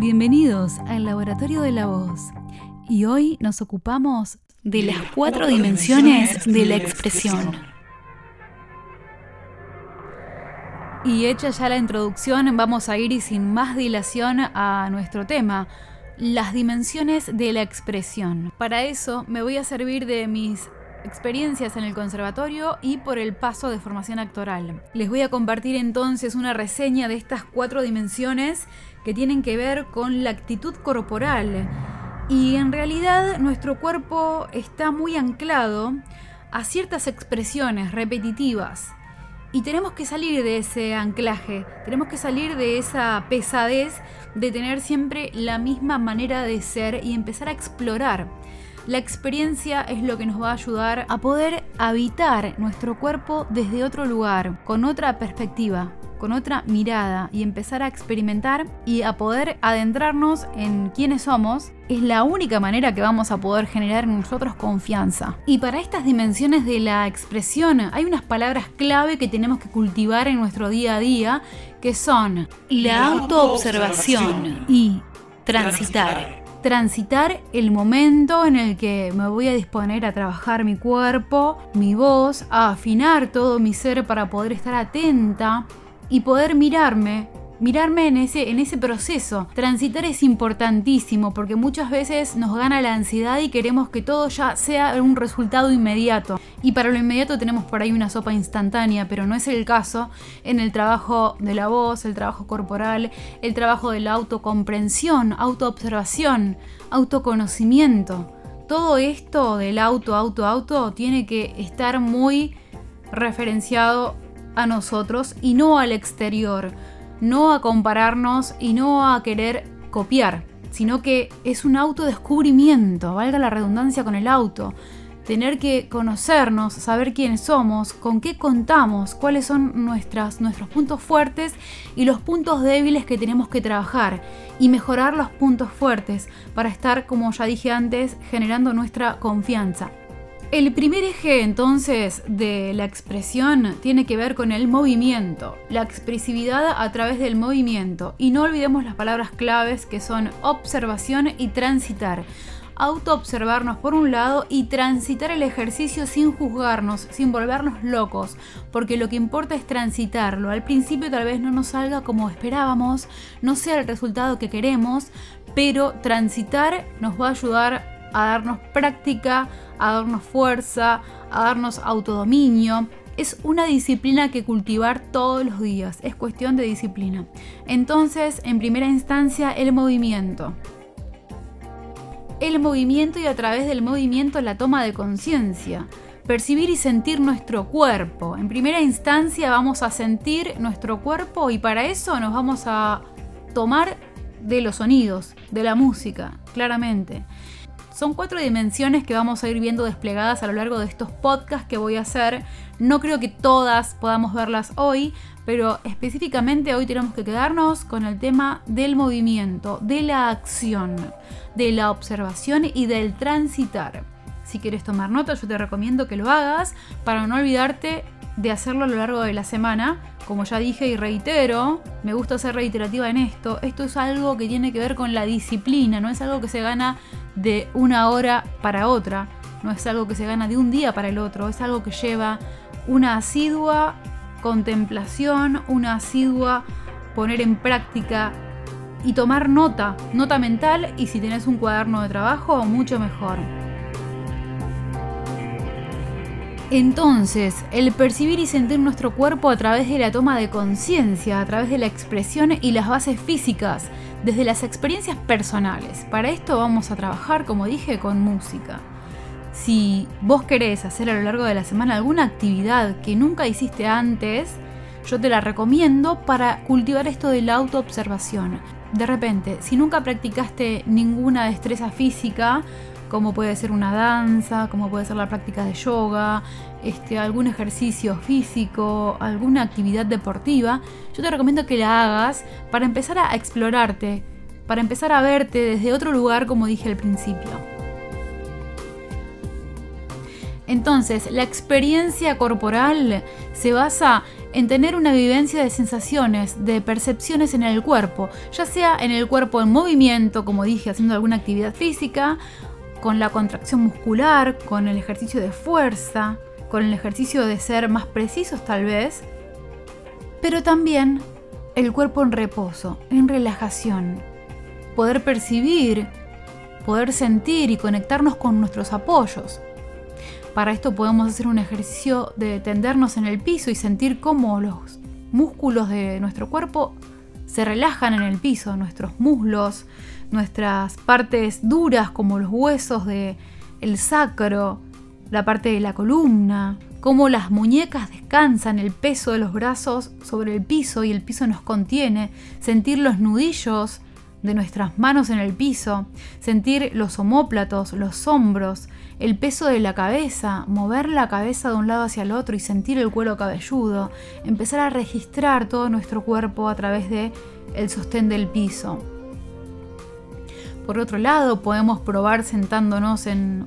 Bienvenidos al Laboratorio de la Voz. Y hoy nos ocupamos de las cuatro dimensiones de la expresión. Y hecha ya la introducción, vamos a ir y sin más dilación a nuestro tema, las dimensiones de la expresión. Para eso me voy a servir de mis experiencias en el conservatorio y por el paso de formación actoral. Les voy a compartir entonces una reseña de estas cuatro dimensiones que tienen que ver con la actitud corporal. Y en realidad nuestro cuerpo está muy anclado a ciertas expresiones repetitivas. Y tenemos que salir de ese anclaje, tenemos que salir de esa pesadez de tener siempre la misma manera de ser y empezar a explorar la experiencia es lo que nos va a ayudar a poder habitar nuestro cuerpo desde otro lugar, con otra perspectiva, con otra mirada y empezar a experimentar y a poder adentrarnos en quiénes somos, es la única manera que vamos a poder generar en nosotros confianza. Y para estas dimensiones de la expresión hay unas palabras clave que tenemos que cultivar en nuestro día a día, que son la autoobservación y transitar transitar el momento en el que me voy a disponer a trabajar mi cuerpo, mi voz, a afinar todo mi ser para poder estar atenta y poder mirarme mirarme en ese, en ese proceso. Transitar es importantísimo porque muchas veces nos gana la ansiedad y queremos que todo ya sea un resultado inmediato. Y para lo inmediato tenemos por ahí una sopa instantánea, pero no es el caso en el trabajo de la voz, el trabajo corporal, el trabajo de la autocomprensión, autoobservación, autoconocimiento. Todo esto del auto, auto, auto tiene que estar muy referenciado a nosotros y no al exterior no a compararnos y no a querer copiar, sino que es un autodescubrimiento, valga la redundancia con el auto. Tener que conocernos, saber quiénes somos, con qué contamos, cuáles son nuestros puntos fuertes y los puntos débiles que tenemos que trabajar y mejorar los puntos fuertes para estar, como ya dije antes, generando nuestra confianza. El primer eje entonces de la expresión tiene que ver con el movimiento, la expresividad a través del movimiento. Y no olvidemos las palabras claves que son observación y transitar. Autoobservarnos por un lado y transitar el ejercicio sin juzgarnos, sin volvernos locos, porque lo que importa es transitarlo. Al principio tal vez no nos salga como esperábamos, no sea el resultado que queremos, pero transitar nos va a ayudar a darnos práctica, a darnos fuerza, a darnos autodominio. Es una disciplina que cultivar todos los días, es cuestión de disciplina. Entonces, en primera instancia, el movimiento. El movimiento y a través del movimiento la toma de conciencia. Percibir y sentir nuestro cuerpo. En primera instancia vamos a sentir nuestro cuerpo y para eso nos vamos a tomar de los sonidos, de la música, claramente. Son cuatro dimensiones que vamos a ir viendo desplegadas a lo largo de estos podcasts que voy a hacer. No creo que todas podamos verlas hoy, pero específicamente hoy tenemos que quedarnos con el tema del movimiento, de la acción, de la observación y del transitar. Si quieres tomar nota, yo te recomiendo que lo hagas para no olvidarte de hacerlo a lo largo de la semana. Como ya dije y reitero, me gusta ser reiterativa en esto. Esto es algo que tiene que ver con la disciplina, no es algo que se gana de una hora para otra, no es algo que se gana de un día para el otro, es algo que lleva una asidua contemplación, una asidua poner en práctica y tomar nota, nota mental y si tenés un cuaderno de trabajo, mucho mejor. Entonces, el percibir y sentir nuestro cuerpo a través de la toma de conciencia, a través de la expresión y las bases físicas, desde las experiencias personales. Para esto vamos a trabajar, como dije, con música. Si vos querés hacer a lo largo de la semana alguna actividad que nunca hiciste antes, yo te la recomiendo para cultivar esto de la autoobservación. De repente, si nunca practicaste ninguna destreza física, como puede ser una danza, como puede ser la práctica de yoga, este, algún ejercicio físico, alguna actividad deportiva, yo te recomiendo que la hagas para empezar a explorarte, para empezar a verte desde otro lugar como dije al principio. Entonces, la experiencia corporal se basa en tener una vivencia de sensaciones, de percepciones en el cuerpo, ya sea en el cuerpo en movimiento, como dije, haciendo alguna actividad física, con la contracción muscular, con el ejercicio de fuerza, con el ejercicio de ser más precisos tal vez, pero también el cuerpo en reposo, en relajación, poder percibir, poder sentir y conectarnos con nuestros apoyos. Para esto podemos hacer un ejercicio de tendernos en el piso y sentir cómo los músculos de nuestro cuerpo se relajan en el piso, nuestros muslos, nuestras partes duras como los huesos de el sacro, la parte de la columna, cómo las muñecas descansan, el peso de los brazos sobre el piso y el piso nos contiene, sentir los nudillos de nuestras manos en el piso, sentir los omóplatos, los hombros, el peso de la cabeza, mover la cabeza de un lado hacia el otro y sentir el cuero cabelludo, empezar a registrar todo nuestro cuerpo a través de el sostén del piso. Por otro lado, podemos probar sentándonos en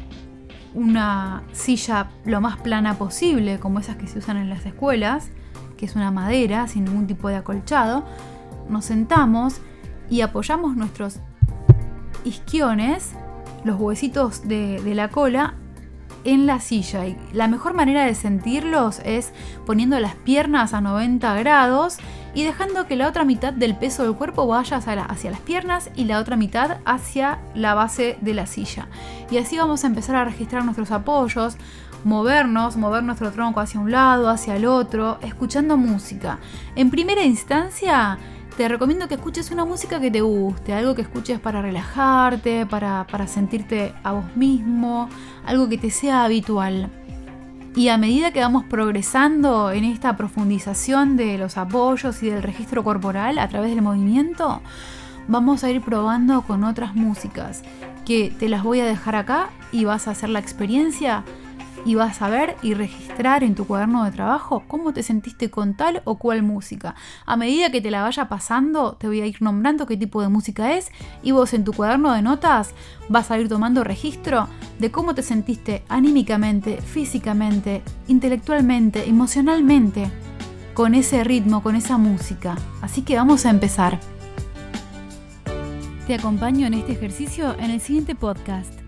una silla lo más plana posible, como esas que se usan en las escuelas, que es una madera sin ningún tipo de acolchado. Nos sentamos y apoyamos nuestros isquiones, los huesitos de, la cola, en la silla. Y la mejor manera de sentirlos es poniendo las piernas a 90 grados y dejando que la otra mitad del peso del cuerpo vaya hacia, hacia, las piernas y la otra mitad hacia la base de la silla. Y así vamos a empezar a registrar nuestros apoyos, movernos, mover nuestro tronco hacia un lado, hacia el otro, escuchando música. En primera instancia, te recomiendo que escuches una música que te guste, algo que escuches para relajarte, para, sentirte a vos mismo, algo que te sea habitual. Y a medida que vamos progresando en esta profundización de los apoyos y del registro corporal a través del movimiento, vamos a ir probando con otras músicas que te las voy a dejar acá y vas a hacer la experiencia y vas a ver y registrar en tu cuaderno de trabajo cómo te sentiste con tal o cual música. A medida que te la vaya pasando, te voy a ir nombrando qué tipo de música es y vos en tu cuaderno de notas vas a ir tomando registro de cómo te sentiste anímicamente, físicamente, intelectualmente, emocionalmente con ese ritmo, con esa música. Así que vamos a empezar. Te acompaño en este ejercicio en el siguiente podcast.